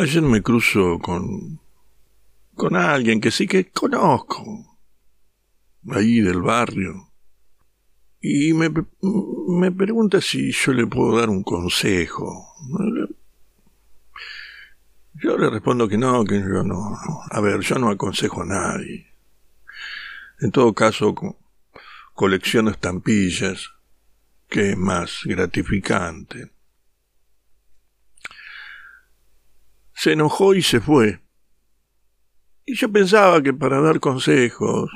Ayer me cruzo con, con alguien que sí que conozco, ahí del barrio, y me, me pregunta si yo le puedo dar un consejo. Yo le respondo que no, que yo no. A ver, yo no aconsejo a nadie. En todo caso, colecciono estampillas, que es más gratificante. Se enojó y se fue. Y yo pensaba que para dar consejos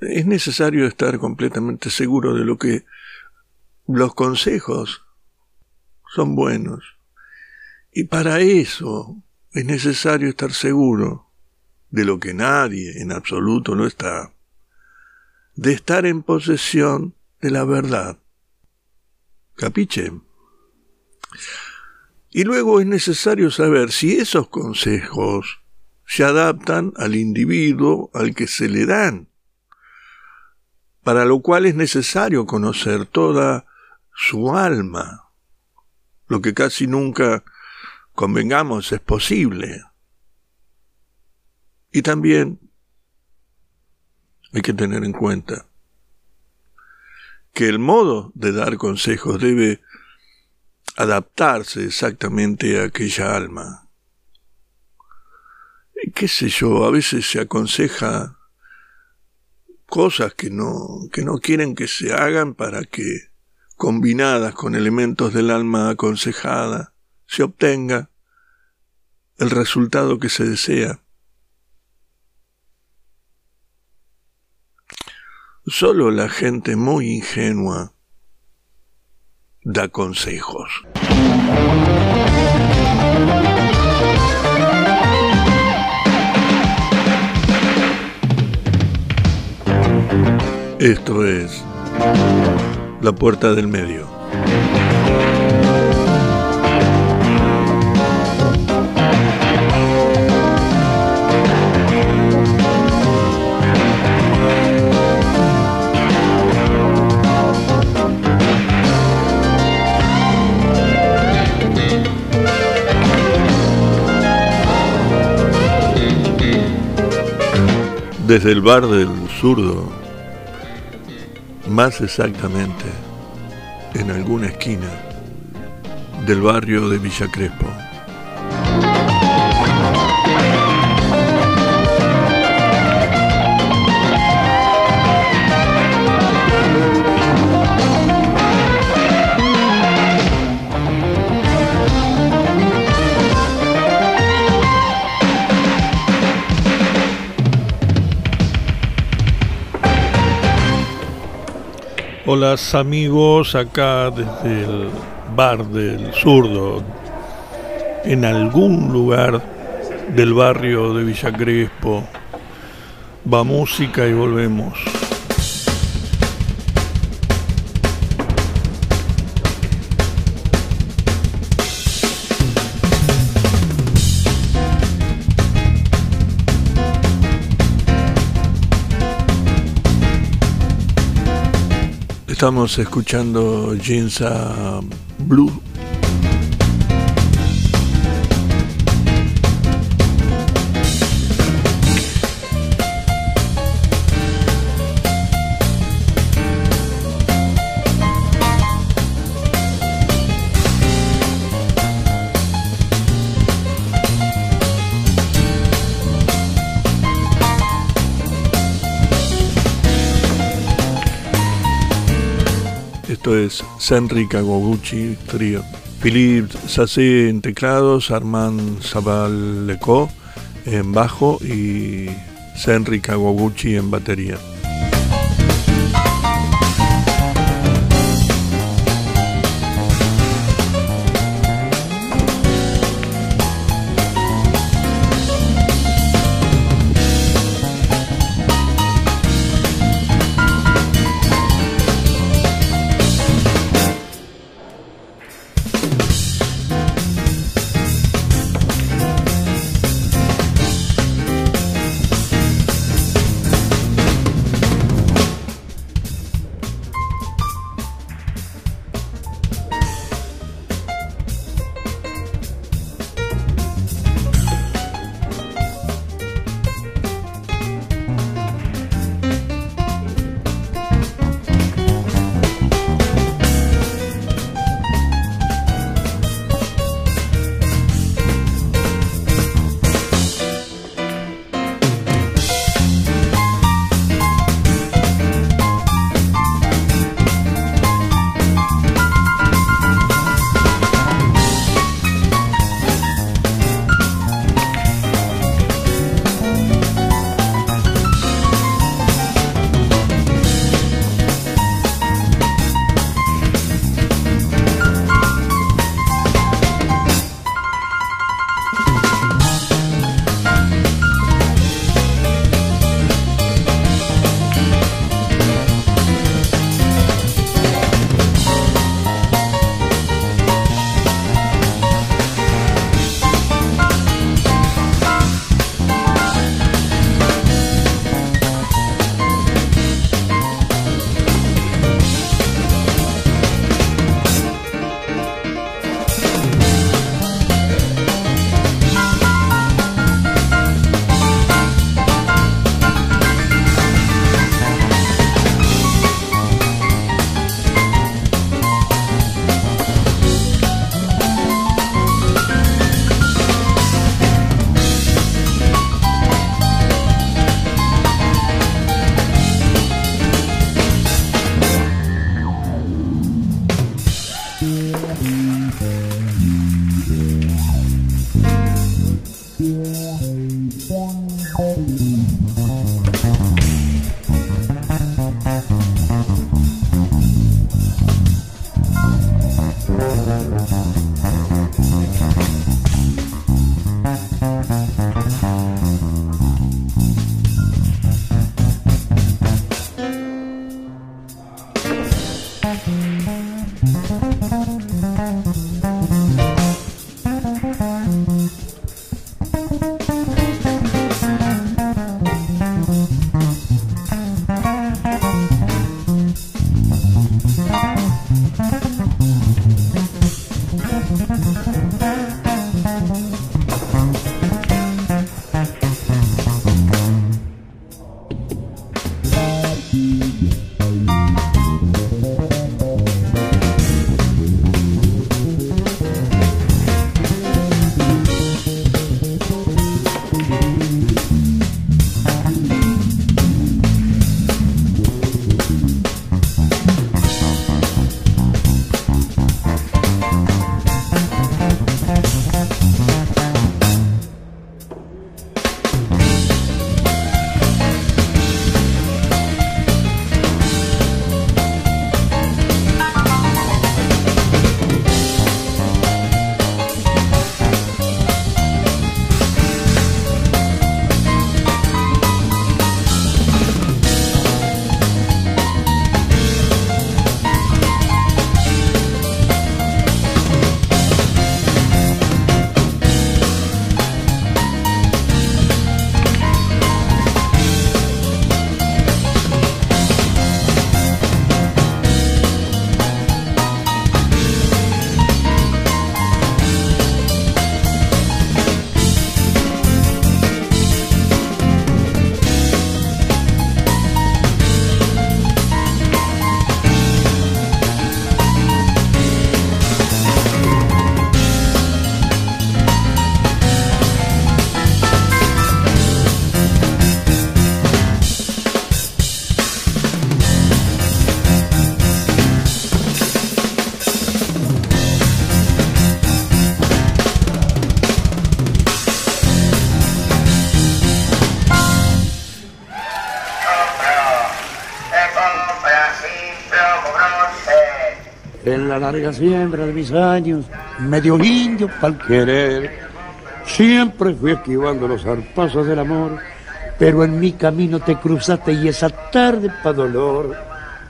es necesario estar completamente seguro de lo que los consejos son buenos. Y para eso es necesario estar seguro de lo que nadie en absoluto no está, de estar en posesión de la verdad. ¿Capiche? Y luego es necesario saber si esos consejos se adaptan al individuo al que se le dan, para lo cual es necesario conocer toda su alma, lo que casi nunca, convengamos, es posible. Y también hay que tener en cuenta que el modo de dar consejos debe adaptarse exactamente a aquella alma. ¿Qué sé yo? A veces se aconseja cosas que no, que no quieren que se hagan para que, combinadas con elementos del alma aconsejada, se obtenga el resultado que se desea. Solo la gente muy ingenua da consejos. Esto es La Puerta del Medio. Desde el bar del zurdo, más exactamente en alguna esquina del barrio de Villa Crespo. Hola amigos, acá desde el bar del zurdo, en algún lugar del barrio de Villa Crespo. Va música y volvemos. Estamos escuchando Jinsa Blue. Es Senri Kagoguchi Trío. Philippe Sassé en teclados, Armand Zabal en bajo y Senri Kagoguchi en batería. Larga siembra de mis años, medio indio pa'l querer. Siempre fui esquivando los zarpazos del amor, pero en mi camino te cruzaste y esa tarde pa' dolor,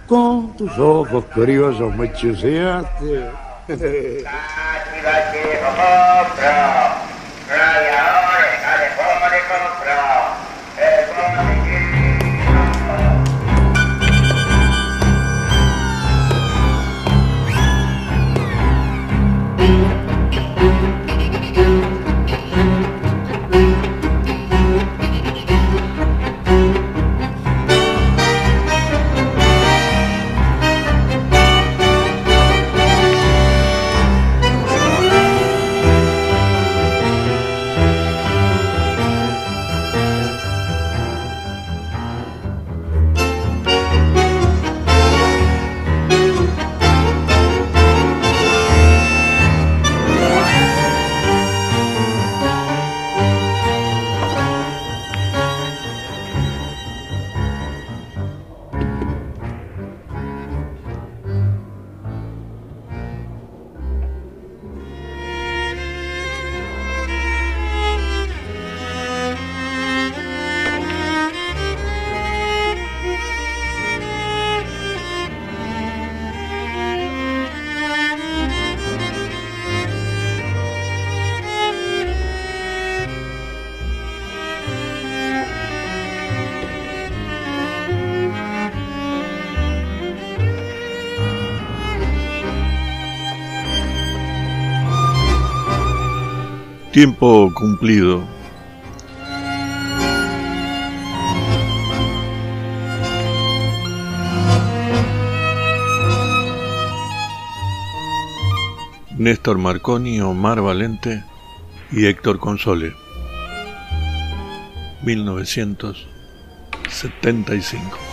con tus ojos curiosos me chuseaste. Tiempo cumplido. Néstor Marconi, Omar Valente y Héctor Console. 1975.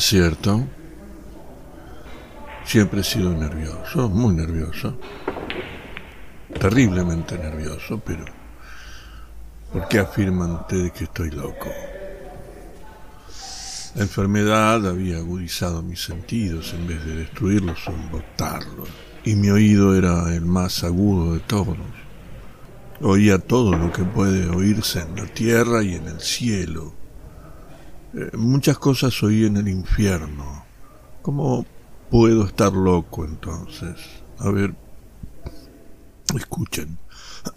Es cierto. Siempre he sido nervioso, muy nervioso. Terriblemente nervioso, pero ¿por qué afirman ustedes que estoy loco? La enfermedad había agudizado mis sentidos en vez de destruirlos o embotarlos, y mi oído era el más agudo de todos. Oía todo lo que puede oírse en la tierra y en el cielo. Eh, muchas cosas oí en el infierno. ¿Cómo puedo estar loco entonces? A ver, escuchen.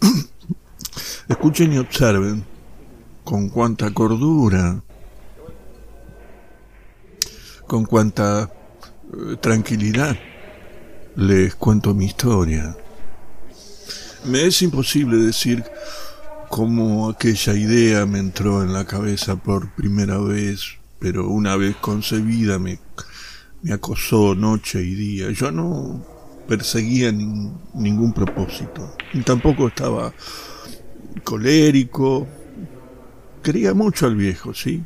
escuchen y observen con cuánta cordura, con cuánta eh, tranquilidad les cuento mi historia. Me es imposible decir cómo aquella idea me entró en la cabeza por primera vez, pero una vez concebida me, me acosó noche y día. Yo no perseguía ningún propósito, tampoco estaba colérico. Quería mucho al viejo, sí.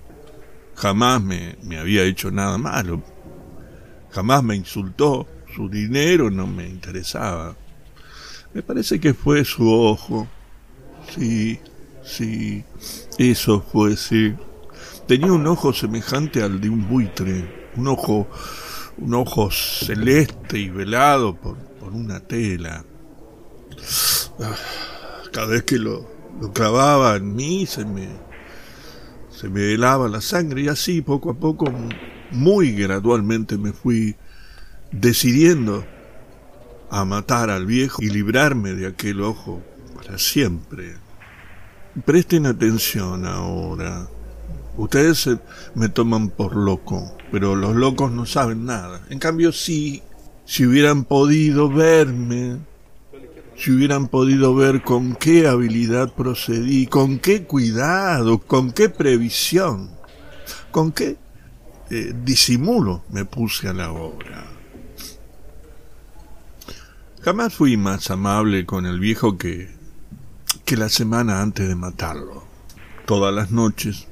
Jamás me, me había hecho nada malo. Jamás me insultó. Su dinero no me interesaba. Me parece que fue su ojo. Sí, sí, eso fue, sí. Tenía un ojo semejante al de un buitre, un ojo, un ojo celeste y velado por, por una tela. Ah, cada vez que lo, lo clavaba en mí se me, se me helaba la sangre y así poco a poco, muy gradualmente me fui decidiendo a matar al viejo y librarme de aquel ojo siempre. Presten atención ahora. Ustedes me toman por loco, pero los locos no saben nada. En cambio, si, si hubieran podido verme, si hubieran podido ver con qué habilidad procedí, con qué cuidado, con qué previsión, con qué eh, disimulo me puse a la obra. Jamás fui más amable con el viejo que, que la semana antes de matarlo. Todas las noches,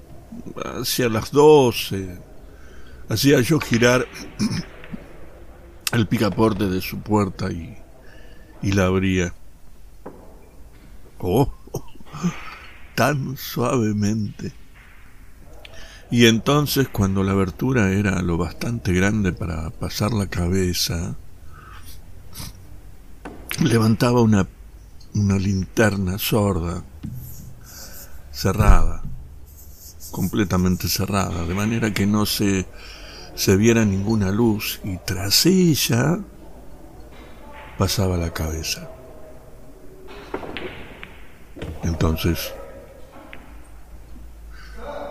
hacia las doce, hacía yo girar el picaporte de su puerta y, y la abría. Oh, tan suavemente. Y entonces, cuando la abertura era lo bastante grande para pasar la cabeza, levantaba una, una linterna sorda, cerrada, completamente cerrada, de manera que no se, se viera ninguna luz y tras ella pasaba la cabeza. Entonces,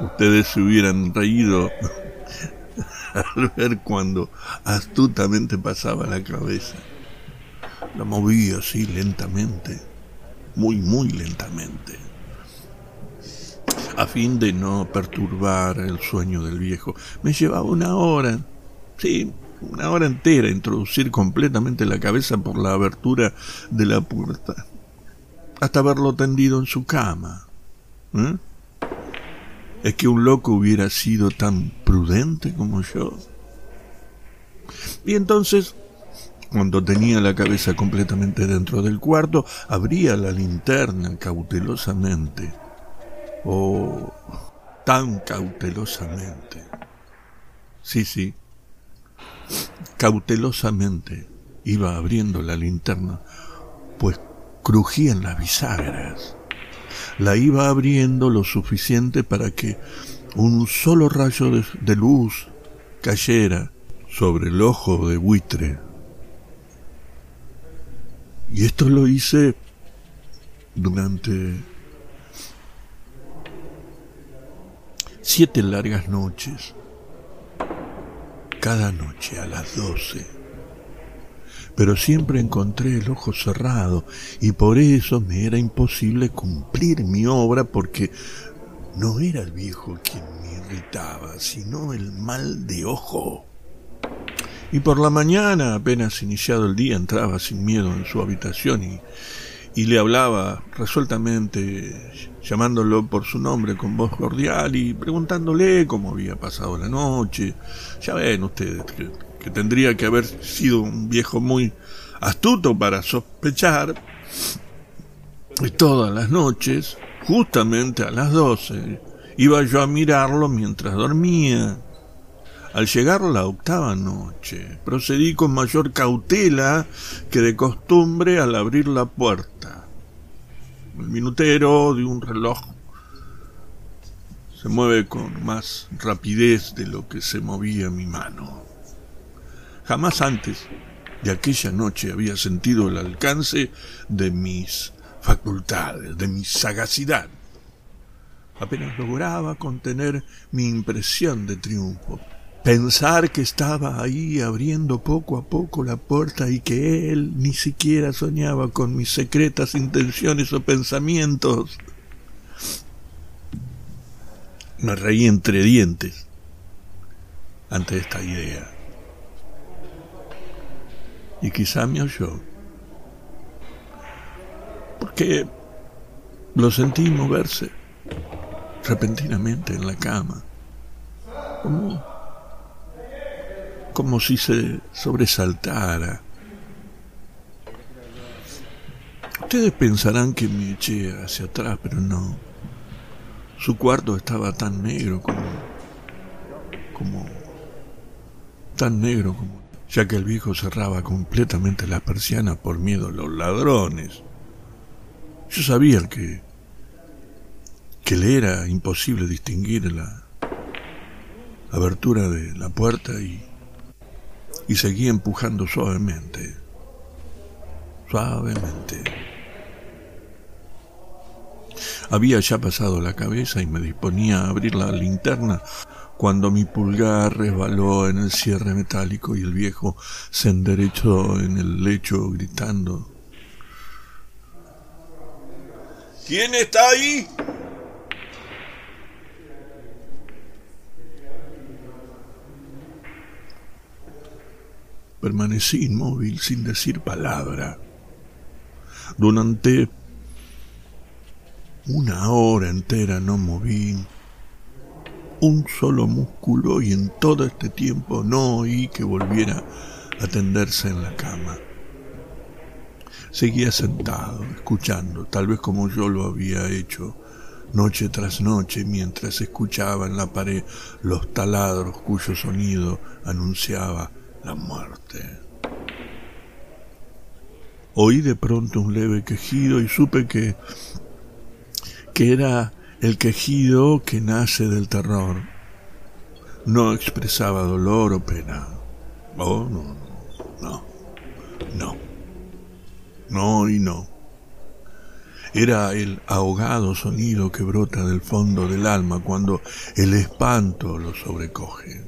ustedes se hubieran reído al ver cuando astutamente pasaba la cabeza. La movía así lentamente, muy, muy lentamente, a fin de no perturbar el sueño del viejo. Me llevaba una hora, sí, una hora entera introducir completamente la cabeza por la abertura de la puerta, hasta verlo tendido en su cama. ¿eh? ¿Es que un loco hubiera sido tan prudente como yo? Y entonces cuando tenía la cabeza completamente dentro del cuarto, abría la linterna cautelosamente. Oh, tan cautelosamente. Sí, sí. Cautelosamente iba abriendo la linterna, pues crujían las bisagras. La iba abriendo lo suficiente para que un solo rayo de, luz cayera sobre el ojo de buitre y esto lo hice durante siete largas noches, cada noche a las doce. Pero siempre encontré el ojo cerrado y por eso me era imposible cumplir mi obra porque no era el viejo quien me irritaba, sino el mal de ojo. Y por la mañana, apenas iniciado el día, entraba sin miedo en su habitación y, le hablaba resueltamente, llamándolo por su nombre con voz cordial y preguntándole cómo había pasado la noche. Ya ven ustedes que, que tendría que haber sido un viejo muy astuto para sospechar y todas las noches, justamente a las doce, iba yo a mirarlo mientras dormía. Al llegar la octava noche, procedí con mayor cautela que de costumbre al abrir la puerta. El minutero de un reloj se mueve con más rapidez de lo que se movía mi mano. Jamás antes de aquella noche había sentido el alcance de mis facultades, de mi sagacidad. Apenas lograba contener mi impresión de triunfo. Pensar que estaba ahí abriendo poco a poco la puerta y que él ni siquiera soñaba con mis secretas intenciones o pensamientos. Me reí entre dientes ante esta idea. Y quizá me oyó. Porque lo sentí moverse repentinamente en la cama. Como como si se sobresaltara. Ustedes pensarán que me eché hacia atrás, pero no. Su cuarto estaba tan negro como... como... tan negro como... ya que el viejo cerraba completamente las persianas por miedo a los ladrones. Yo sabía que... que le era imposible distinguir la abertura de la puerta y y seguía empujando suavemente, suavemente. Había ya pasado la cabeza y me disponía a abrir la linterna cuando mi pulgar resbaló en el cierre metálico y el viejo se enderechó en el lecho gritando. ¿Quién está ahí? Permanecí inmóvil sin decir palabra. Durante una hora entera no moví un solo músculo y en todo este tiempo no oí que volviera a tenderse en la cama. Seguía sentado, escuchando, tal vez como yo lo había hecho noche tras noche mientras escuchaba en la pared los taladros cuyo sonido anunciaba la muerte. Oí de pronto un leve quejido y supe que, que era el quejido que nace del terror. No expresaba dolor o pena. Oh, no, no, no, no y no. Era el ahogado sonido que brota del fondo del alma cuando el espanto lo sobrecoge.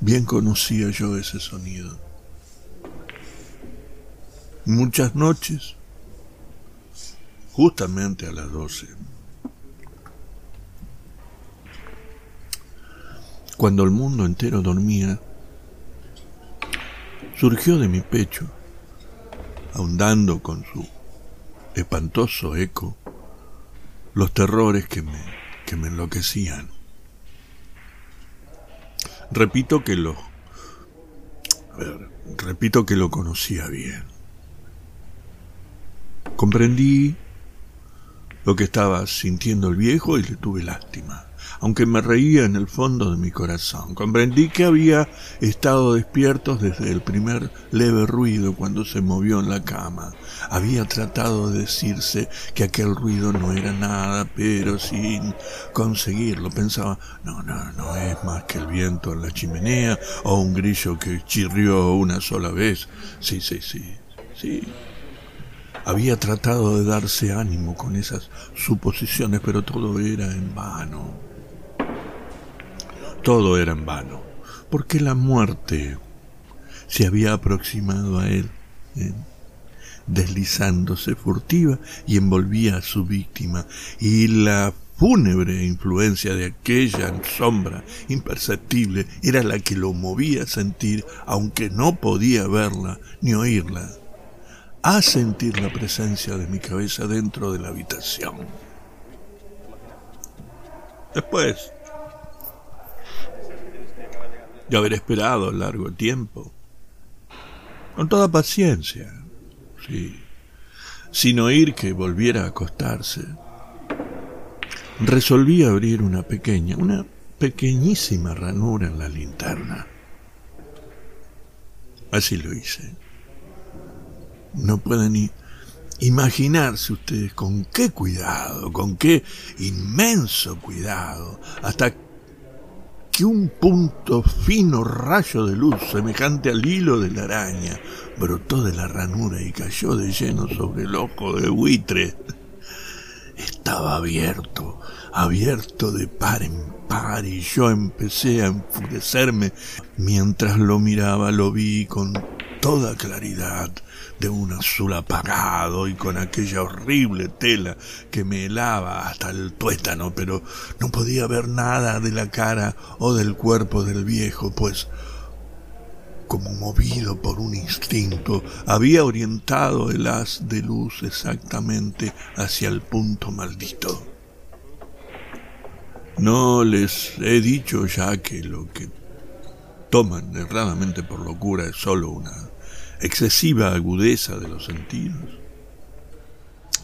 Bien conocía yo ese sonido. Muchas noches, justamente a las doce, cuando el mundo entero dormía, surgió de mi pecho, ahondando con su espantoso eco, los terrores que me, que me enloquecían. Repito que lo... repito que lo conocía bien. Comprendí lo que estaba sintiendo el viejo y le tuve lástima aunque me reía en el fondo de mi corazón. Comprendí que había estado despierto desde el primer leve ruido cuando se movió en la cama. Había tratado de decirse que aquel ruido no era nada, pero sin conseguirlo. Pensaba, no, no, no es más que el viento en la chimenea o un grillo que chirrió una sola vez. Sí, sí, sí, sí. Había tratado de darse ánimo con esas suposiciones, pero todo era en vano todo era en vano, porque la muerte se había aproximado a él, ¿eh? deslizándose furtiva y envolvía a su víctima, y la fúnebre influencia de aquella sombra imperceptible era la que lo movía a sentir, aunque no podía verla ni oírla, a sentir la presencia de mi cabeza dentro de la habitación. Después de haber esperado largo tiempo, con toda paciencia, sí, sin oír que volviera a acostarse, resolví abrir una pequeña, una pequeñísima ranura en la linterna. Así lo hice. No pueden ni imaginarse ustedes con qué cuidado, con qué inmenso cuidado, hasta que un punto fino rayo de luz semejante al hilo de la araña brotó de la ranura y cayó de lleno sobre el ojo de buitre. Estaba abierto, abierto de par en par y yo empecé a enfurecerme. Mientras lo miraba lo vi con toda claridad de un azul apagado y con aquella horrible tela que me helaba hasta el tuétano, pero no podía ver nada de la cara o del cuerpo del viejo, pues como movido por un instinto, había orientado el haz de luz exactamente hacia el punto maldito. No les he dicho ya que lo que toman erradamente por locura es solo una excesiva agudeza de los sentidos.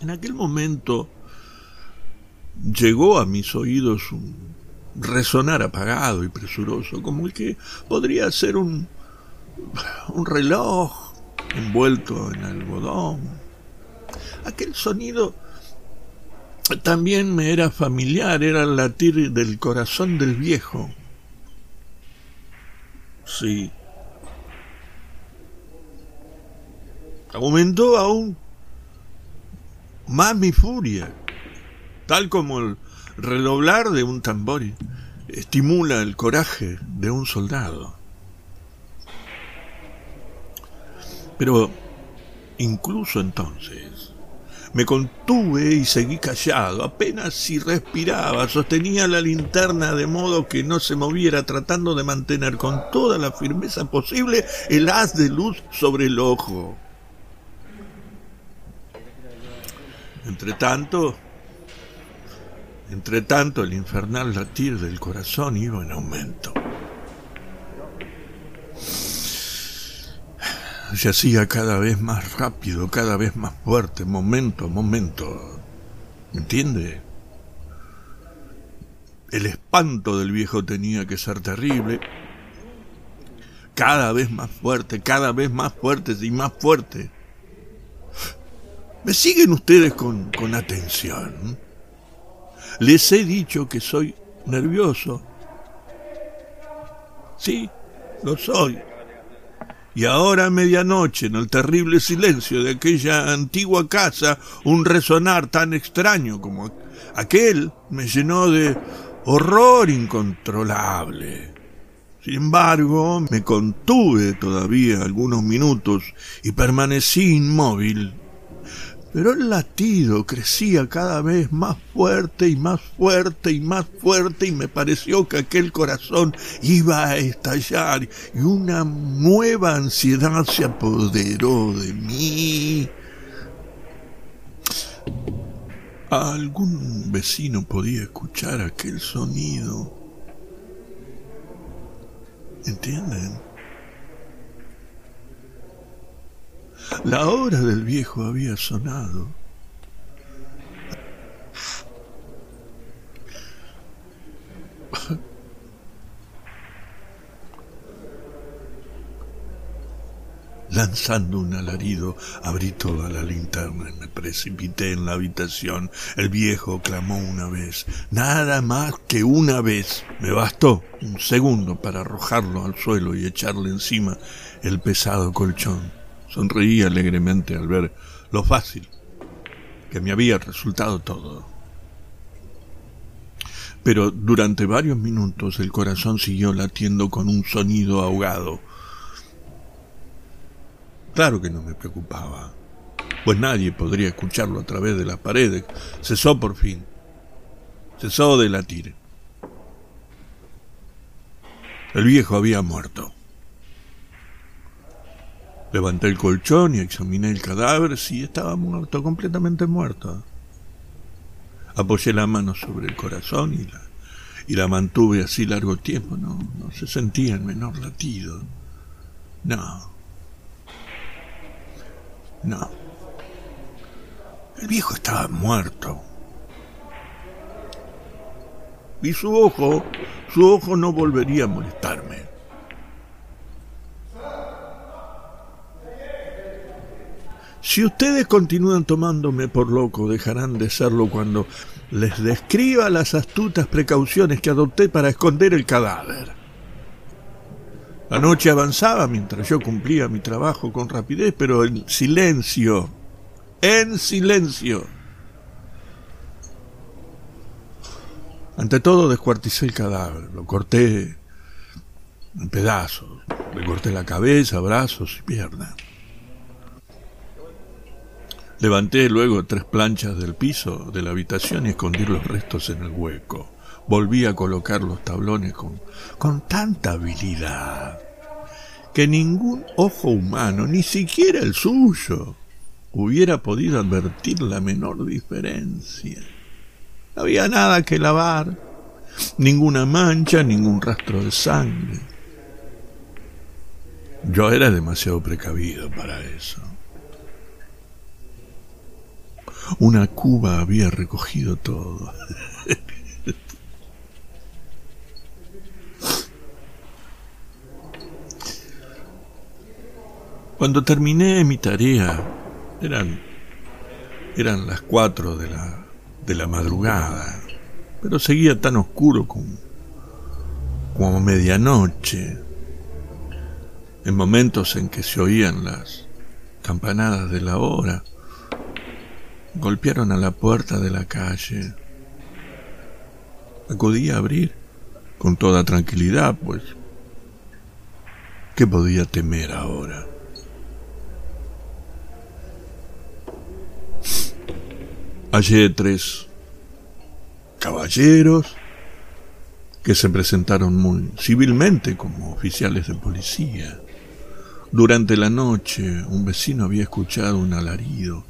En aquel momento llegó a mis oídos un resonar apagado y presuroso, como el que podría ser un, un reloj envuelto en algodón. Aquel sonido también me era familiar, era el latir del corazón del viejo. Sí, aumentó aún más mi furia, tal como el reloblar de un tambor estimula el coraje de un soldado. Pero incluso entonces me contuve y seguí callado, apenas si respiraba, sostenía la linterna de modo que no se moviera, tratando de mantener con toda la firmeza posible el haz de luz sobre el ojo. Entre tanto, entre tanto, el infernal latir del corazón iba en aumento. Se hacía cada vez más rápido, cada vez más fuerte, momento a momento. ¿Me entiende? El espanto del viejo tenía que ser terrible. Cada vez más fuerte, cada vez más fuerte y más fuerte. ¿Me siguen ustedes con, con atención? Les he dicho que soy nervioso. Sí, lo soy. Y ahora a medianoche, en el terrible silencio de aquella antigua casa, un resonar tan extraño como aquel me llenó de horror incontrolable. Sin embargo, me contuve todavía algunos minutos y permanecí inmóvil pero el latido crecía cada vez más fuerte y más fuerte y más fuerte y me pareció que aquel corazón iba a estallar y una nueva ansiedad se apoderó de mí. Algún vecino podía escuchar aquel sonido. ¿Entienden? La hora del viejo había sonado. Lanzando un alarido, abrí toda la linterna y me precipité en la habitación. El viejo clamó una vez, nada más que una vez. Me bastó un segundo para arrojarlo al suelo y echarle encima el pesado colchón. Sonreí alegremente al ver lo fácil que me había resultado todo. Pero durante varios minutos el corazón siguió latiendo con un sonido ahogado. Claro que no me preocupaba, pues nadie podría escucharlo a través de las paredes. Cesó por fin. Cesó de latir. El viejo había muerto. Levanté el colchón y examiné el cadáver. Sí, estaba muerto, completamente muerto. Apoyé la mano sobre el corazón y la, y la mantuve así largo tiempo. No, no se sentía el menor latido. No. No. El viejo estaba muerto. Y su ojo, su ojo no volvería a molestarme. Si ustedes continúan tomándome por loco, dejarán de serlo cuando les describa las astutas precauciones que adopté para esconder el cadáver. La noche avanzaba mientras yo cumplía mi trabajo con rapidez, pero en silencio, en silencio. Ante todo descuarticé el cadáver, lo corté en pedazos, le corté la cabeza, brazos y piernas. Levanté luego tres planchas del piso de la habitación y escondí los restos en el hueco. Volví a colocar los tablones con, con tanta habilidad que ningún ojo humano, ni siquiera el suyo, hubiera podido advertir la menor diferencia. No había nada que lavar, ninguna mancha, ningún rastro de sangre. Yo era demasiado precavido para eso. Una cuba había recogido todo. Cuando terminé mi tarea, eran, eran las cuatro de la, de la madrugada, pero seguía tan oscuro como, como medianoche, en momentos en que se oían las campanadas de la hora golpearon a la puerta de la calle. Acudí a abrir con toda tranquilidad, pues, ¿qué podía temer ahora? Hallé tres caballeros que se presentaron muy civilmente como oficiales de policía. Durante la noche un vecino había escuchado un alarido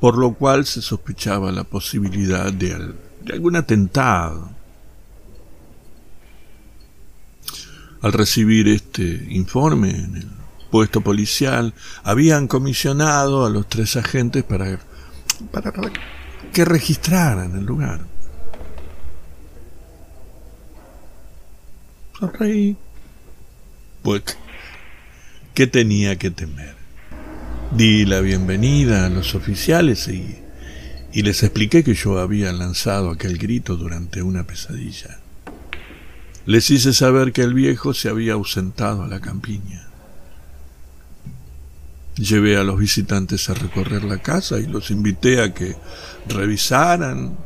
por lo cual se sospechaba la posibilidad de, algún atentado. Al recibir este informe en el puesto policial, habían comisionado a los tres agentes para, para que registraran el lugar. Sonreí. Pues, ¿qué tenía que temer? Di la bienvenida a los oficiales y, les expliqué que yo había lanzado aquel grito durante una pesadilla. Les hice saber que el viejo se había ausentado a la campiña. Llevé a los visitantes a recorrer la casa y los invité a que revisaran,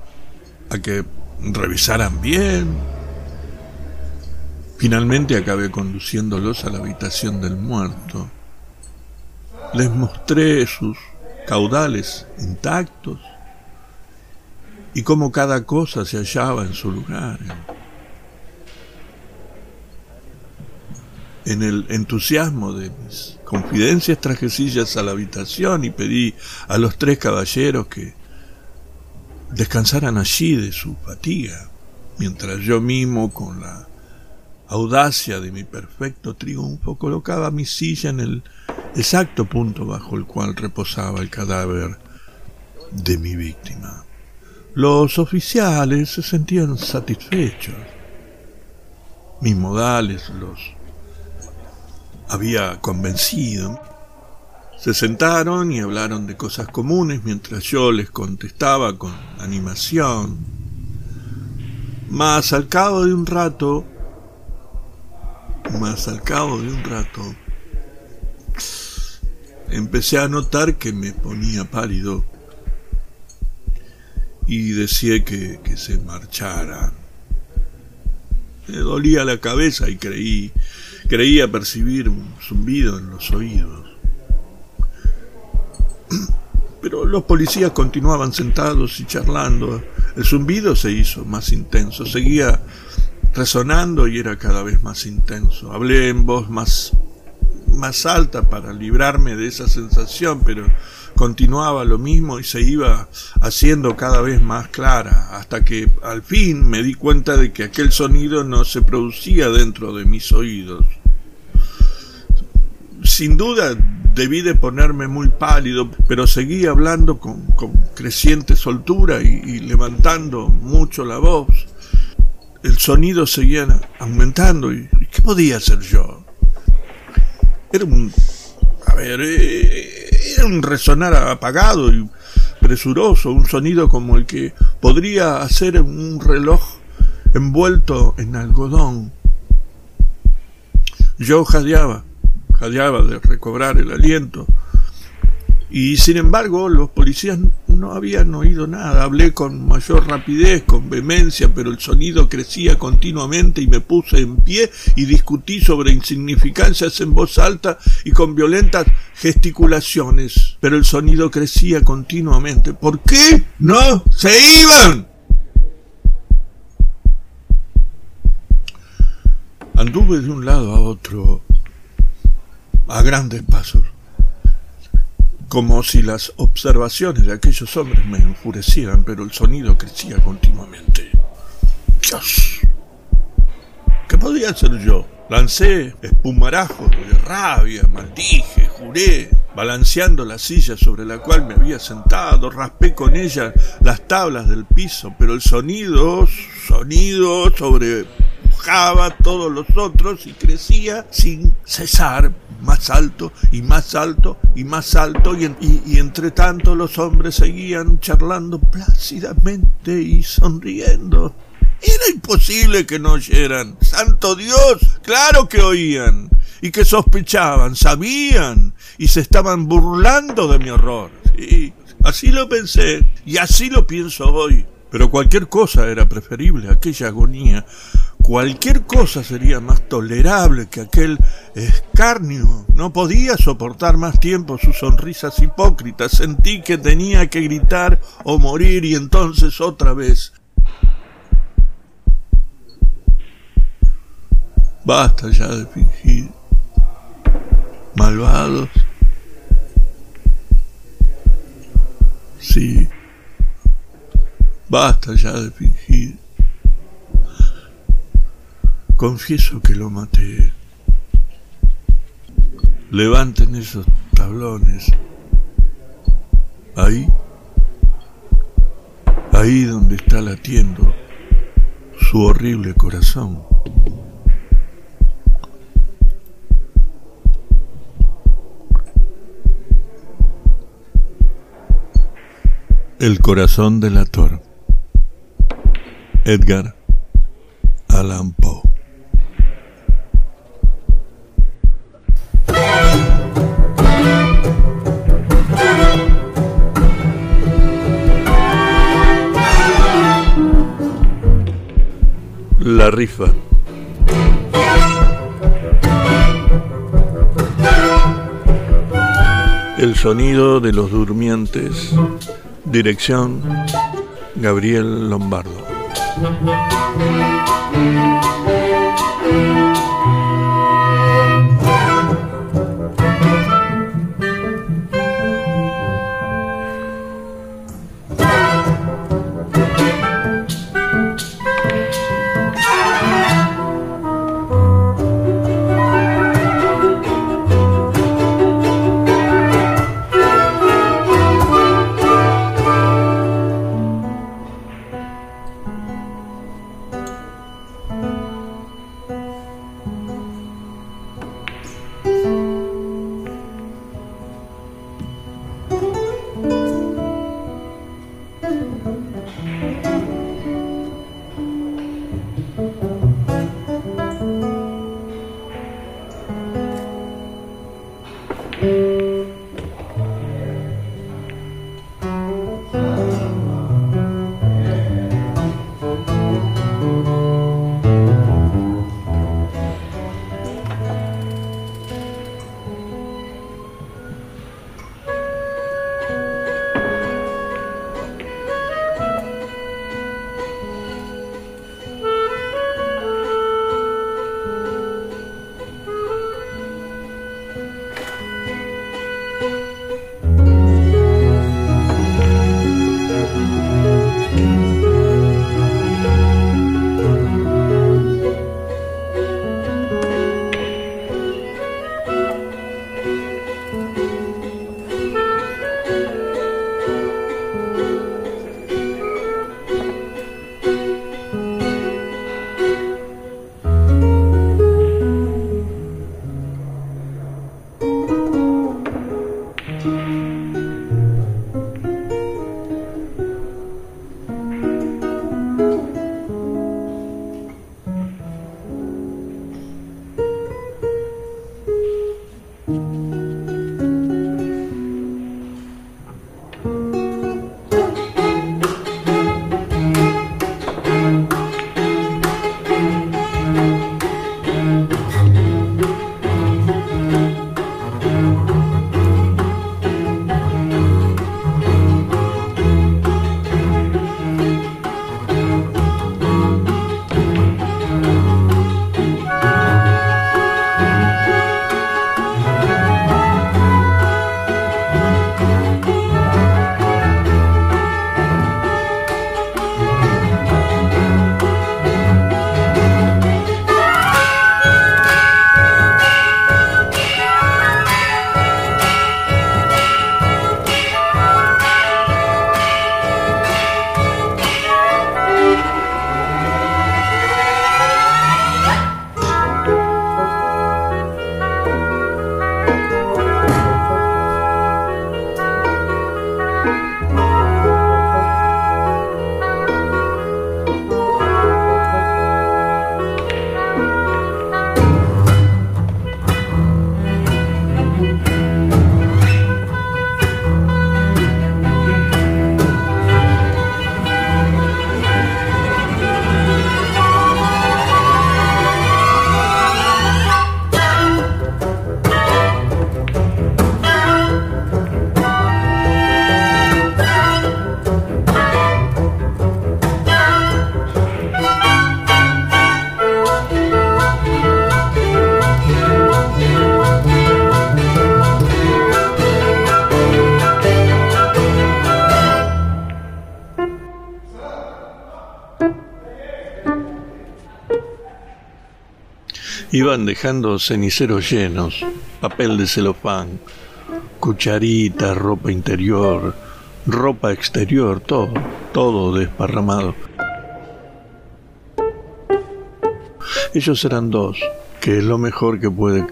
a que revisaran bien. Finalmente acabé conduciéndolos a la habitación del muerto les mostré sus caudales intactos y cómo cada cosa se hallaba en su lugar. En el entusiasmo de mis confidencias traje sillas a la habitación y pedí a los tres caballeros que descansaran allí de su fatiga, mientras yo mismo con la audacia de mi perfecto triunfo colocaba mi silla en el exacto punto bajo el cual reposaba el cadáver de mi víctima. Los oficiales se sentían satisfechos. Mis modales los había convencido. Se sentaron y hablaron de cosas comunes mientras yo les contestaba con animación. Mas al cabo de un rato, más al cabo de un rato, empecé a notar que me ponía pálido y decía que, que se marchara. Me dolía la cabeza y creí, creía percibir un zumbido en los oídos. Pero los policías continuaban sentados y charlando. El zumbido se hizo más intenso, seguía resonando y era cada vez más intenso. Hablé en voz más más alta para librarme de esa sensación, pero continuaba lo mismo y se iba haciendo cada vez más clara, hasta que al fin me di cuenta de que aquel sonido no se producía dentro de mis oídos. Sin duda debí de ponerme muy pálido, pero seguí hablando con, creciente soltura y levantando mucho la voz el sonido seguía aumentando. ¿Y qué podía hacer yo? Era un. A ver, eh, era un resonar apagado y presuroso, un sonido como el que podría hacer un reloj envuelto en algodón. Yo jadeaba, jadeaba de recobrar el aliento. Y sin embargo, los policías no habían oído nada. Hablé con mayor rapidez, con vehemencia, pero el sonido crecía continuamente y me puse en pie y discutí sobre insignificancias en voz alta y con violentas gesticulaciones. Pero el sonido crecía continuamente. ¿Por qué no se iban? Anduve de un lado a otro a grandes pasos como si las observaciones de aquellos hombres me enfurecieran, pero el sonido crecía continuamente. Dios. ¿Qué podía hacer yo? Lancé espumarajos de rabia, maldije, juré, balanceando la silla sobre la cual me había sentado, raspé con ella las tablas del piso, pero el sonido, sonido todos los otros y crecía sin cesar más alto y más alto y más alto y, y, entre tanto los hombres seguían charlando plácidamente y sonriendo. Era imposible que no oyeran. Santo Dios, claro que oían y que sospechaban, sabían y se estaban burlando de mi horror. Y así lo pensé y así lo pienso hoy. Pero cualquier cosa era preferible a aquella agonía Cualquier cosa sería más tolerable que aquel escarnio. No podía soportar más tiempo sus sonrisas hipócritas. Sentí que tenía que gritar o morir y entonces otra vez. Basta ya de fingir. Malvados. Sí. Basta ya de fingir. Confieso que lo maté. Levanten esos tablones. Ahí, ahí donde está latiendo su horrible corazón. El corazón del ator. Edgar Allan Poe. La rifa. El sonido de los durmientes. Dirección Gabriel Lombardo. Thank you. Iban dejando ceniceros llenos, papel de celofán, cucharitas, ropa interior, ropa exterior, todo, todo desparramado. Ellos eran dos, que es lo mejor que puede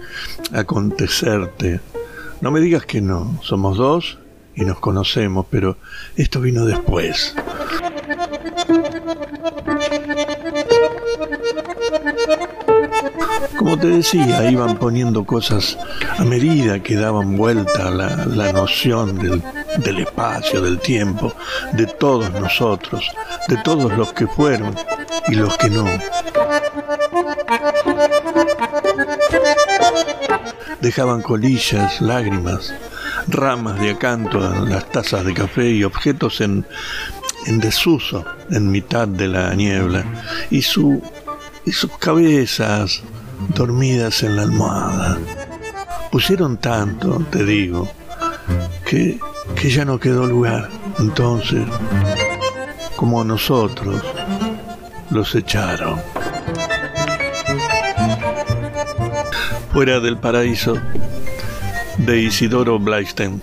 acontecerte. No me digas que no, somos dos y nos conocemos, pero esto vino después. Como te decía, iban poniendo cosas a medida que daban vuelta la, la noción del, del espacio, del tiempo, de todos nosotros, de todos los que fueron y los que no. Dejaban colillas, lágrimas, ramas de acanto en las tazas de café y objetos en, en desuso en mitad de la niebla y, su, y sus cabezas dormidas en la almohada. Pusieron tanto, te digo, que, que ya no quedó lugar. Entonces, como nosotros, los echaron. Fuera del paraíso de Isidoro Blaisten.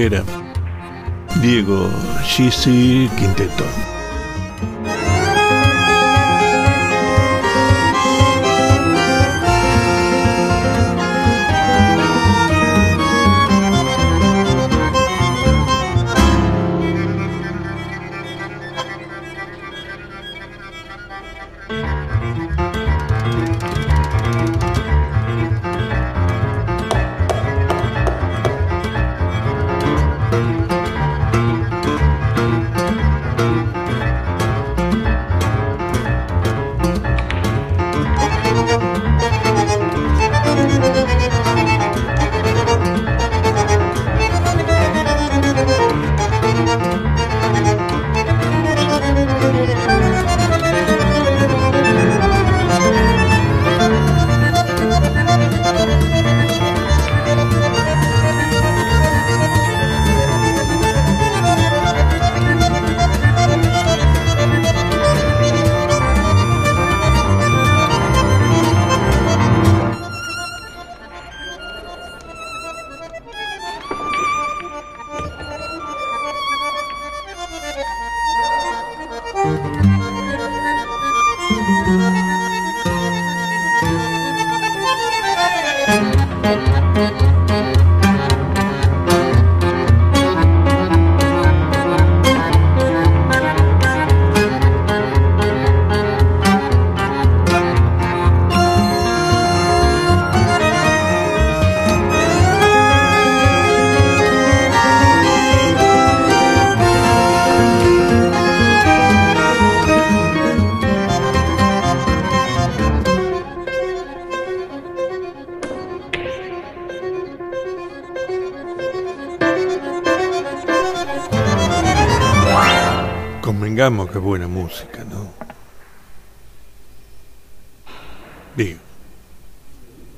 Tanguera, Diego Gisi Quinteto.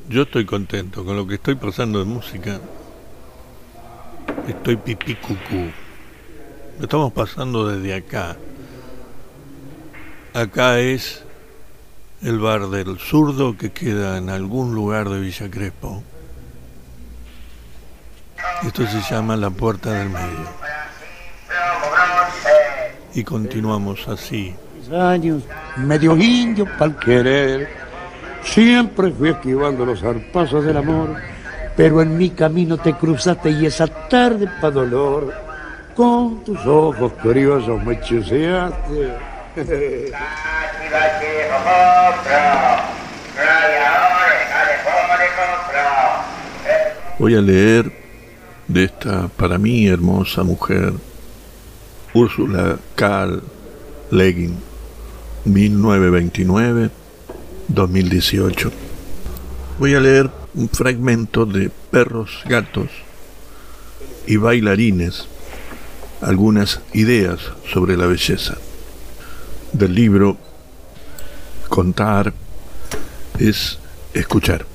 Yo estoy contento con lo que estoy pasando de música. Estoy pipí cucú. Lo estamos pasando desde acá. Acá es el bar del zurdo que queda en algún lugar de Villa Crespo. Esto se llama la puerta del medio. Y continuamos así. años, medio indio pa'l querer. Siempre fui esquivando los zarpazos del amor, pero en mi camino te cruzaste y esa tarde pa' dolor, con tus ojos curiosos me chuseaste. Voy a leer de esta para mí hermosa mujer Úrsula Karl Legging, 1929-2018. Voy a leer un fragmento de Perros, Gatos y Bailarines, algunas ideas sobre la belleza, del libro contar, es escuchar.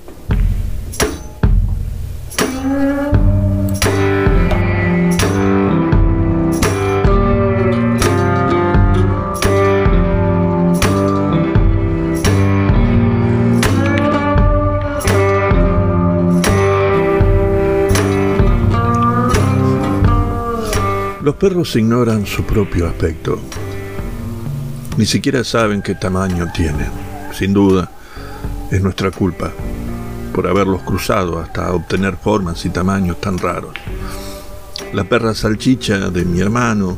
Los perros ignoran su propio aspecto. Ni siquiera saben qué tamaño tienen. Sin duda, es nuestra culpa por haberlos cruzado hasta obtener formas y tamaños tan raros. La perra salchicha de mi hermano,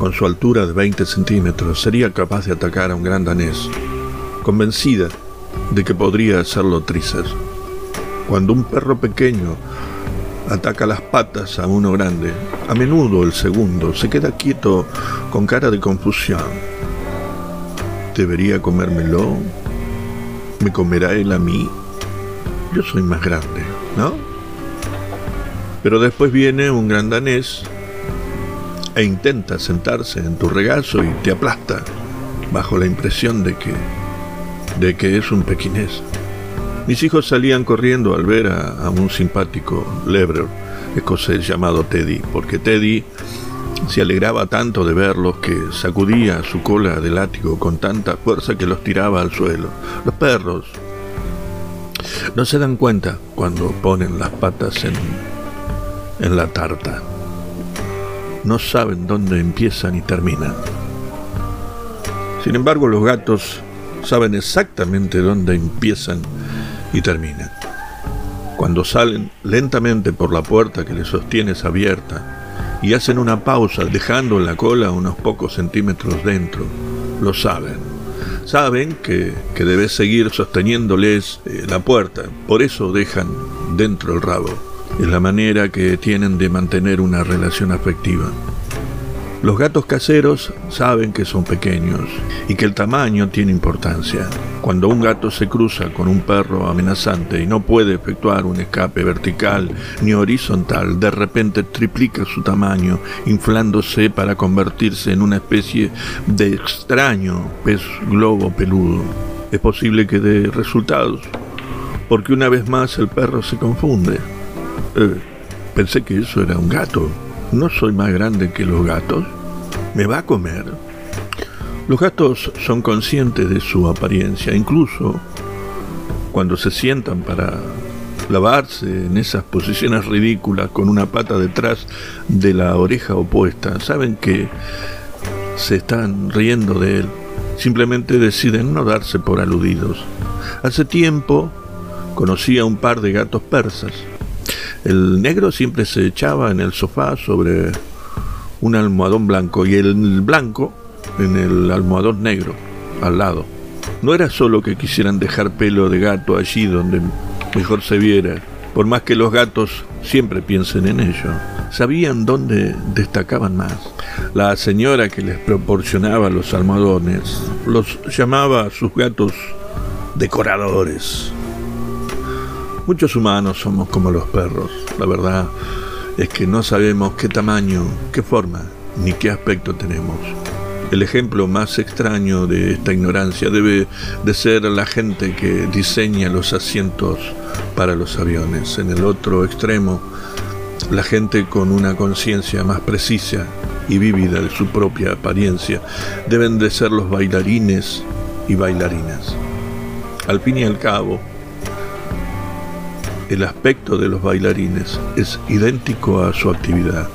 con su altura de 20 centímetros, sería capaz de atacar a un gran danés, convencida de que podría hacerlo trizas. Cuando un perro pequeño ataca las patas a uno grande. A menudo el segundo se queda quieto con cara de confusión. ¿Debería comérmelo? ¿Me comerá él a mí? Yo soy más grande, ¿no? Pero después viene un gran danés e intenta sentarse en tu regazo y te aplasta bajo la impresión de que de que es un pequinés. Mis hijos salían corriendo al ver a, un simpático lebrer escocés llamado Teddy, porque Teddy se alegraba tanto de verlos que sacudía su cola de látigo con tanta fuerza que los tiraba al suelo. Los perros no se dan cuenta cuando ponen las patas en, en la tarta. No saben dónde empiezan y terminan. Sin embargo, los gatos saben exactamente dónde empiezan y termina. Cuando salen lentamente por la puerta que les sostienes abierta y hacen una pausa dejando la cola unos pocos centímetros dentro, lo saben. Saben que, que debes seguir sosteniéndoles eh, la puerta, por eso dejan dentro el rabo. Es la manera que tienen de mantener una relación afectiva. Los gatos caseros saben que son pequeños y que el tamaño tiene importancia. Cuando un gato se cruza con un perro amenazante y no puede efectuar un escape vertical ni horizontal, de repente triplica su tamaño, inflándose para convertirse en una especie de extraño pez globo peludo. Es posible que dé resultados, porque una vez más el perro se confunde. Eh, pensé que eso era un gato. ¿No soy más grande que los gatos? ¿Me va a comer? Los gatos son conscientes de su apariencia, incluso cuando se sientan para lavarse en esas posiciones ridículas con una pata detrás de la oreja opuesta, saben que se están riendo de él. Simplemente deciden no darse por aludidos. Hace tiempo conocí a un par de gatos persas el negro siempre se echaba en el sofá sobre un almohadón blanco y el blanco en el almohadón negro, al lado. No era solo que quisieran dejar pelo de gato allí donde mejor se viera, por más que los gatos siempre piensen en ello. Sabían dónde destacaban más. La señora que les proporcionaba los almohadones los llamaba a sus gatos decoradores. Muchos humanos somos como los perros. La verdad es que no sabemos qué tamaño, qué forma, ni qué aspecto tenemos. El ejemplo más extraño de esta ignorancia debe de ser la gente que diseña los asientos para los aviones. En el otro extremo, la gente con una conciencia más precisa y vívida de su propia apariencia deben de ser los bailarines y bailarinas. Al fin y al cabo, el aspecto de los bailarines es idéntico a su actividad.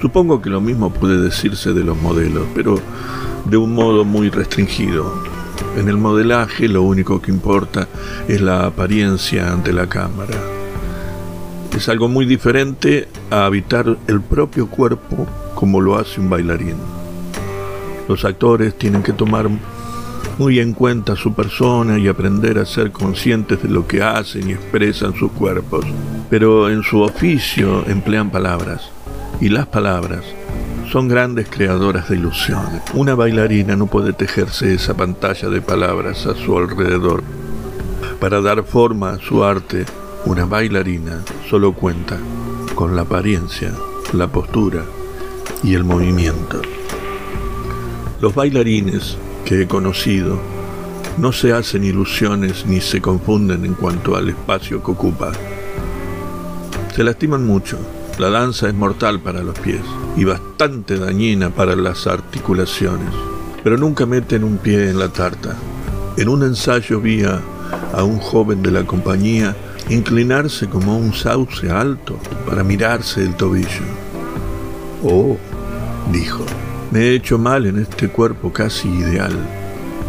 Supongo que lo mismo puede decirse de los modelos, pero de un modo muy restringido. En el modelaje lo único que importa es la apariencia ante la cámara. Es algo muy diferente a habitar el propio cuerpo como lo hace un bailarín. Los actores tienen que tomar muy en cuenta su persona y aprender a ser conscientes de lo que hacen y expresan sus cuerpos. Pero en su oficio emplean palabras, y las palabras son grandes creadoras de ilusiones. Una bailarina no puede tejerse esa pantalla de palabras a su alrededor. Para dar forma a su arte, una bailarina solo cuenta con la apariencia, la postura y el movimiento. Los bailarines que he conocido no se hacen ilusiones ni se confunden en cuanto al espacio que ocupa. Se lastiman mucho. La danza es mortal para los pies y bastante dañina para las articulaciones, pero nunca meten un pie en la tarta. En un ensayo vi a, un joven de la compañía inclinarse como un sauce alto para mirarse el tobillo. Oh, dijo, me he hecho mal en este cuerpo casi ideal.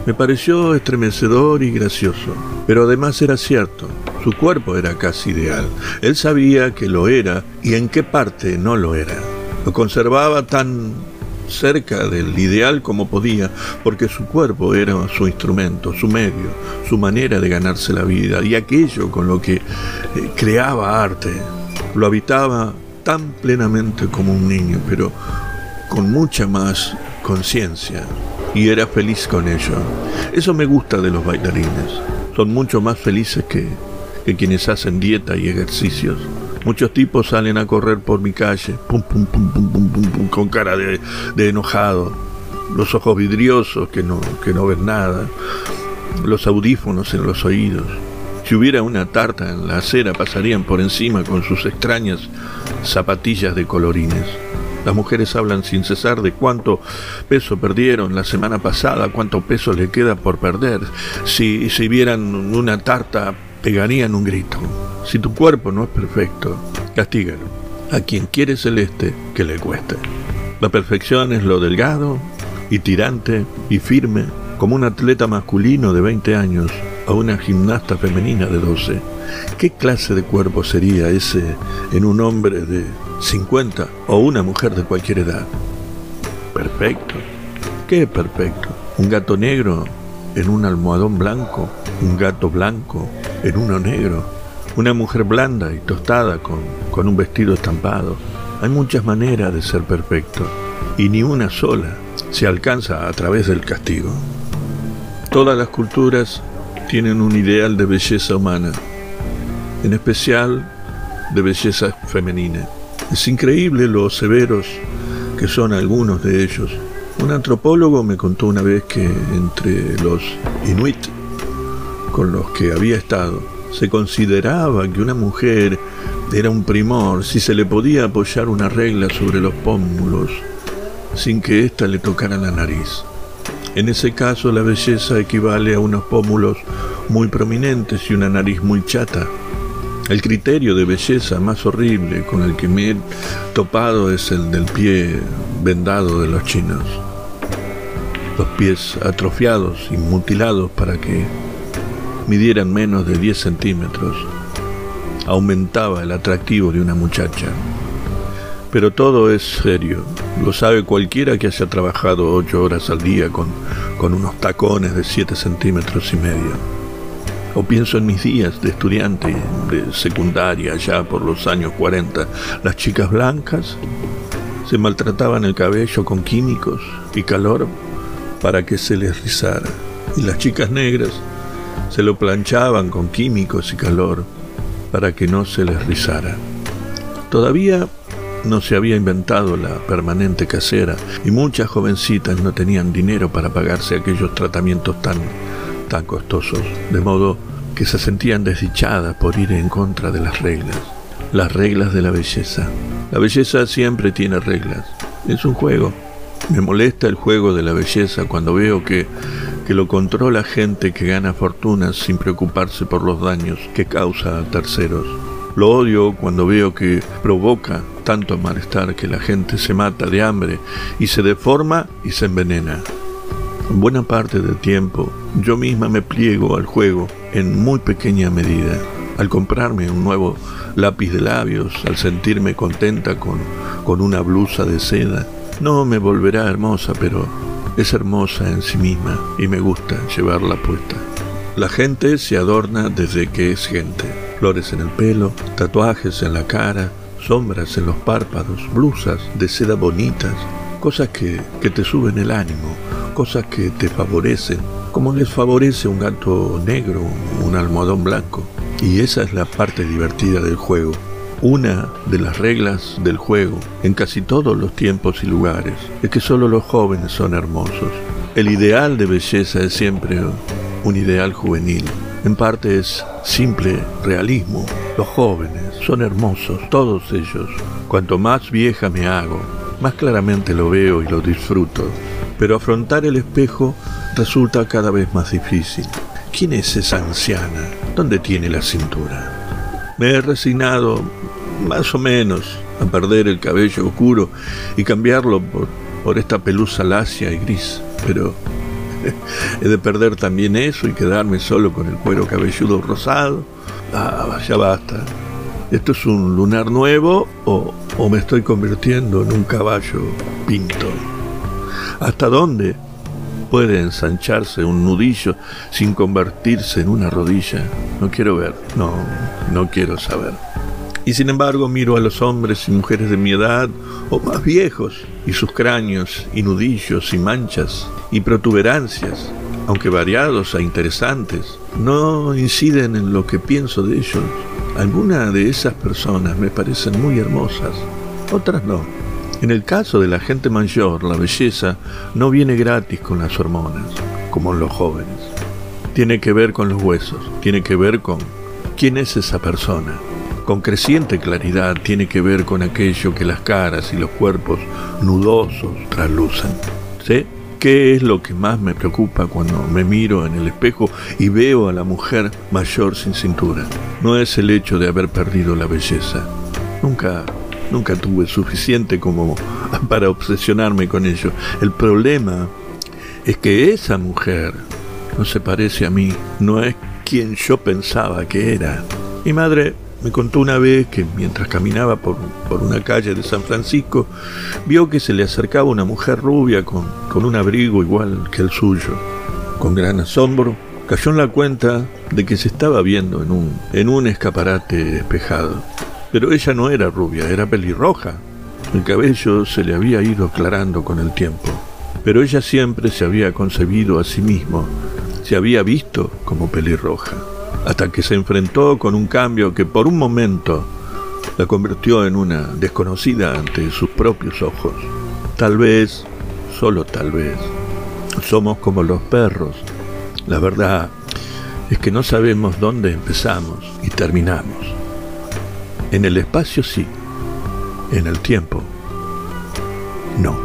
Me pareció estremecedor y gracioso, pero además era cierto, su cuerpo era casi ideal. Él sabía que lo era y en qué parte no lo era. Lo conservaba tan cerca del ideal como podía, porque su cuerpo era su instrumento, su medio, su manera de ganarse la vida y aquello con lo que eh, creaba arte. Lo habitaba tan plenamente como un niño, pero con mucha más conciencia y era feliz con ello. Eso me gusta de los bailarines. Son mucho más felices que, que quienes hacen dieta y ejercicios. Muchos tipos salen a correr por mi calle, con cara de, de, enojado, los ojos vidriosos que no, que no ven nada, los audífonos en los oídos. Si hubiera una tarta en la acera pasarían por encima con sus extrañas zapatillas de colorines. Las mujeres hablan sin cesar de cuánto peso perdieron la semana pasada, cuánto peso le queda por perder. Si, si vieran una tarta, pegarían un grito. Si tu cuerpo no es perfecto, castígalo. A quien quiere celeste, que le cueste. La perfección es lo delgado y tirante y firme, como un atleta masculino de 20 años a una gimnasta femenina de 12. ¿Qué clase de cuerpo sería ese en un hombre de 50 o una mujer de cualquier edad. Perfecto. ¿Qué perfecto? Un gato negro en un almohadón blanco, un gato blanco en uno negro, una mujer blanda y tostada con, con un vestido estampado. Hay muchas maneras de ser perfecto y ni una sola se alcanza a través del castigo. Todas las culturas tienen un ideal de belleza humana, en especial de belleza femenina. Es increíble lo severos que son algunos de ellos. Un antropólogo me contó una vez que entre los inuit con los que había estado, se consideraba que una mujer era un primor si se le podía apoyar una regla sobre los pómulos sin que ésta le tocara la nariz. En ese caso la belleza equivale a unos pómulos muy prominentes y una nariz muy chata. El criterio de belleza más horrible con el que me he topado es el del pie vendado de los chinos. Los pies atrofiados y mutilados para que midieran menos de 10 centímetros. Aumentaba el atractivo de una muchacha. Pero todo es serio. Lo sabe cualquiera que haya trabajado ocho horas al día con, con unos tacones de 7 centímetros y medio o pienso en mis días de estudiante de secundaria, ya por los años 40. Las chicas blancas se maltrataban el cabello con químicos y calor para que se les rizara. Y las chicas negras se lo planchaban con químicos y calor para que no se les rizara. Todavía no se había inventado la permanente casera y muchas jovencitas no tenían dinero para pagarse aquellos tratamientos tan tan costosos, de modo que se sentían desdichadas por ir en contra de las reglas, las reglas de la belleza. La belleza siempre tiene reglas, es un juego. Me molesta el juego de la belleza cuando veo que, que lo controla gente que gana fortunas sin preocuparse por los daños que causa a terceros. Lo odio cuando veo que provoca tanto malestar que la gente se mata de hambre y se deforma y se envenena. Buena parte del tiempo yo misma me pliego al juego en muy pequeña medida. Al comprarme un nuevo lápiz de labios, al sentirme contenta con, con una blusa de seda, no me volverá hermosa, pero es hermosa en sí misma y me gusta llevarla puesta. La gente se adorna desde que es gente. Flores en el pelo, tatuajes en la cara, sombras en los párpados, blusas de seda bonitas, cosas que, que te suben el ánimo, cosas que te favorecen, como les favorece un gato negro, un almohadón blanco. Y esa es la parte divertida del juego. Una de las reglas del juego, en casi todos los tiempos y lugares, es que solo los jóvenes son hermosos. El ideal de belleza es siempre un ideal juvenil. En parte es simple realismo. Los jóvenes son hermosos, todos ellos. Cuanto más vieja me hago, más claramente lo veo y lo disfruto. Pero afrontar el espejo resulta cada vez más difícil. ¿Quién es esa anciana? ¿Dónde tiene la cintura? Me he resignado, más o menos, a perder el cabello oscuro y cambiarlo por, esta pelusa lacia y gris pero he de perder también eso y quedarme solo con el cuero cabelludo rosado. Ah, ya basta. ¿Esto es un lunar nuevo o, o me estoy convirtiendo en un caballo pinto? ¿Hasta dónde puede ensancharse un nudillo sin convertirse en una rodilla? No quiero ver, no, no quiero saber. Y sin embargo miro a los hombres y mujeres de mi edad o más viejos y sus cráneos y nudillos y manchas y protuberancias, aunque variados e interesantes, no inciden en lo que pienso de ellos. Algunas de esas personas me parecen muy hermosas, otras no. En el caso de la gente mayor, la belleza no viene gratis con las hormonas, como en los jóvenes. Tiene que ver con los huesos, tiene que ver con quién es esa persona, con creciente claridad tiene que ver con aquello que las caras y los cuerpos nudosos traslucen. ¿Sí? ¿Qué es lo que más me preocupa cuando me miro en el espejo y veo a la mujer mayor sin cintura? No es el hecho de haber perdido la belleza. Nunca, nunca tuve suficiente como para obsesionarme con ello. El problema es que esa mujer no se parece a mí, no es quien yo pensaba que era. Mi madre me contó una vez que mientras caminaba por, una calle de San Francisco, vio que se le acercaba una mujer rubia con, con un abrigo igual que el suyo. Con gran asombro, cayó en la cuenta de que se estaba viendo en un, en un escaparate despejado. Pero ella no era rubia, era pelirroja. El cabello se le había ido aclarando con el tiempo. Pero ella siempre se había concebido a sí mismo, se había visto como pelirroja hasta que se enfrentó con un cambio que por un momento la convirtió en una desconocida ante sus propios ojos. Tal vez, solo tal vez, somos como los perros. La verdad es que no sabemos dónde empezamos y terminamos. En el espacio sí, en el tiempo no.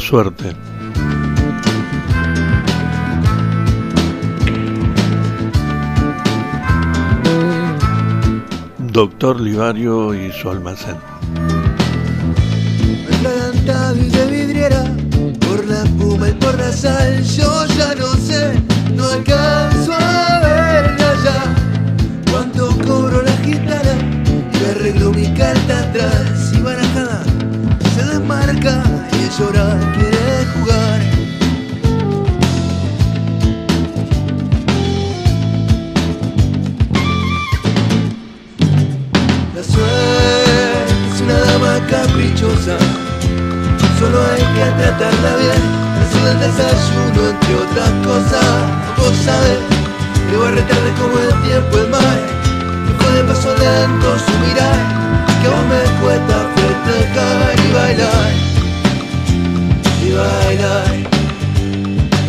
suerte. Doctor Livario y su almacén. Y de vidriera, por la espuma y por la sal, yo ya no sé, no alcanzo quiere jugar. La suerte es una dama caprichosa, solo hay que tratarla bien. Recibe el desayuno, entre otras cosas. Vos sabés que va retarde como el tiempo el mar. Dejo de paso lento su mirar, que vos me cuesta festejar y bailar y bailar,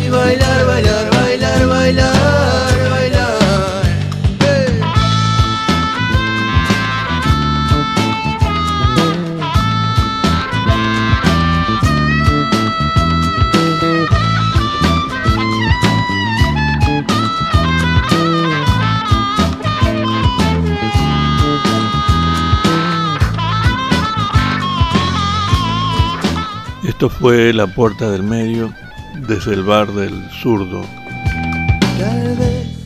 y bailar, bailar, bailar, bailar, bailar. Esto fue La Puerta del Medio desde el bar del zurdo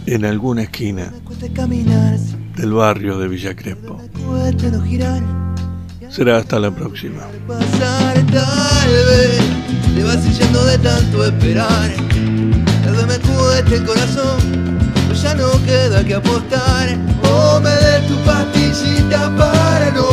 en alguna esquina del barrio de Villa Crespo. Será hasta la próxima. Me tu pastillita para no.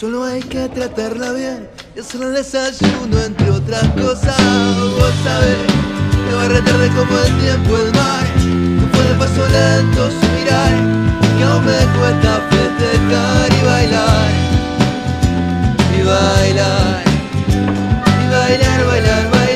Solo hay que tratarla bien y hacerle el desayuno entre otras cosas. Vos sabés que va a retarde como el tiempo el mar. Que fue de paso lento su mirar. Que aún me cuesta festejar y bailar. Y bailar. Y bailar, bailar, bailar.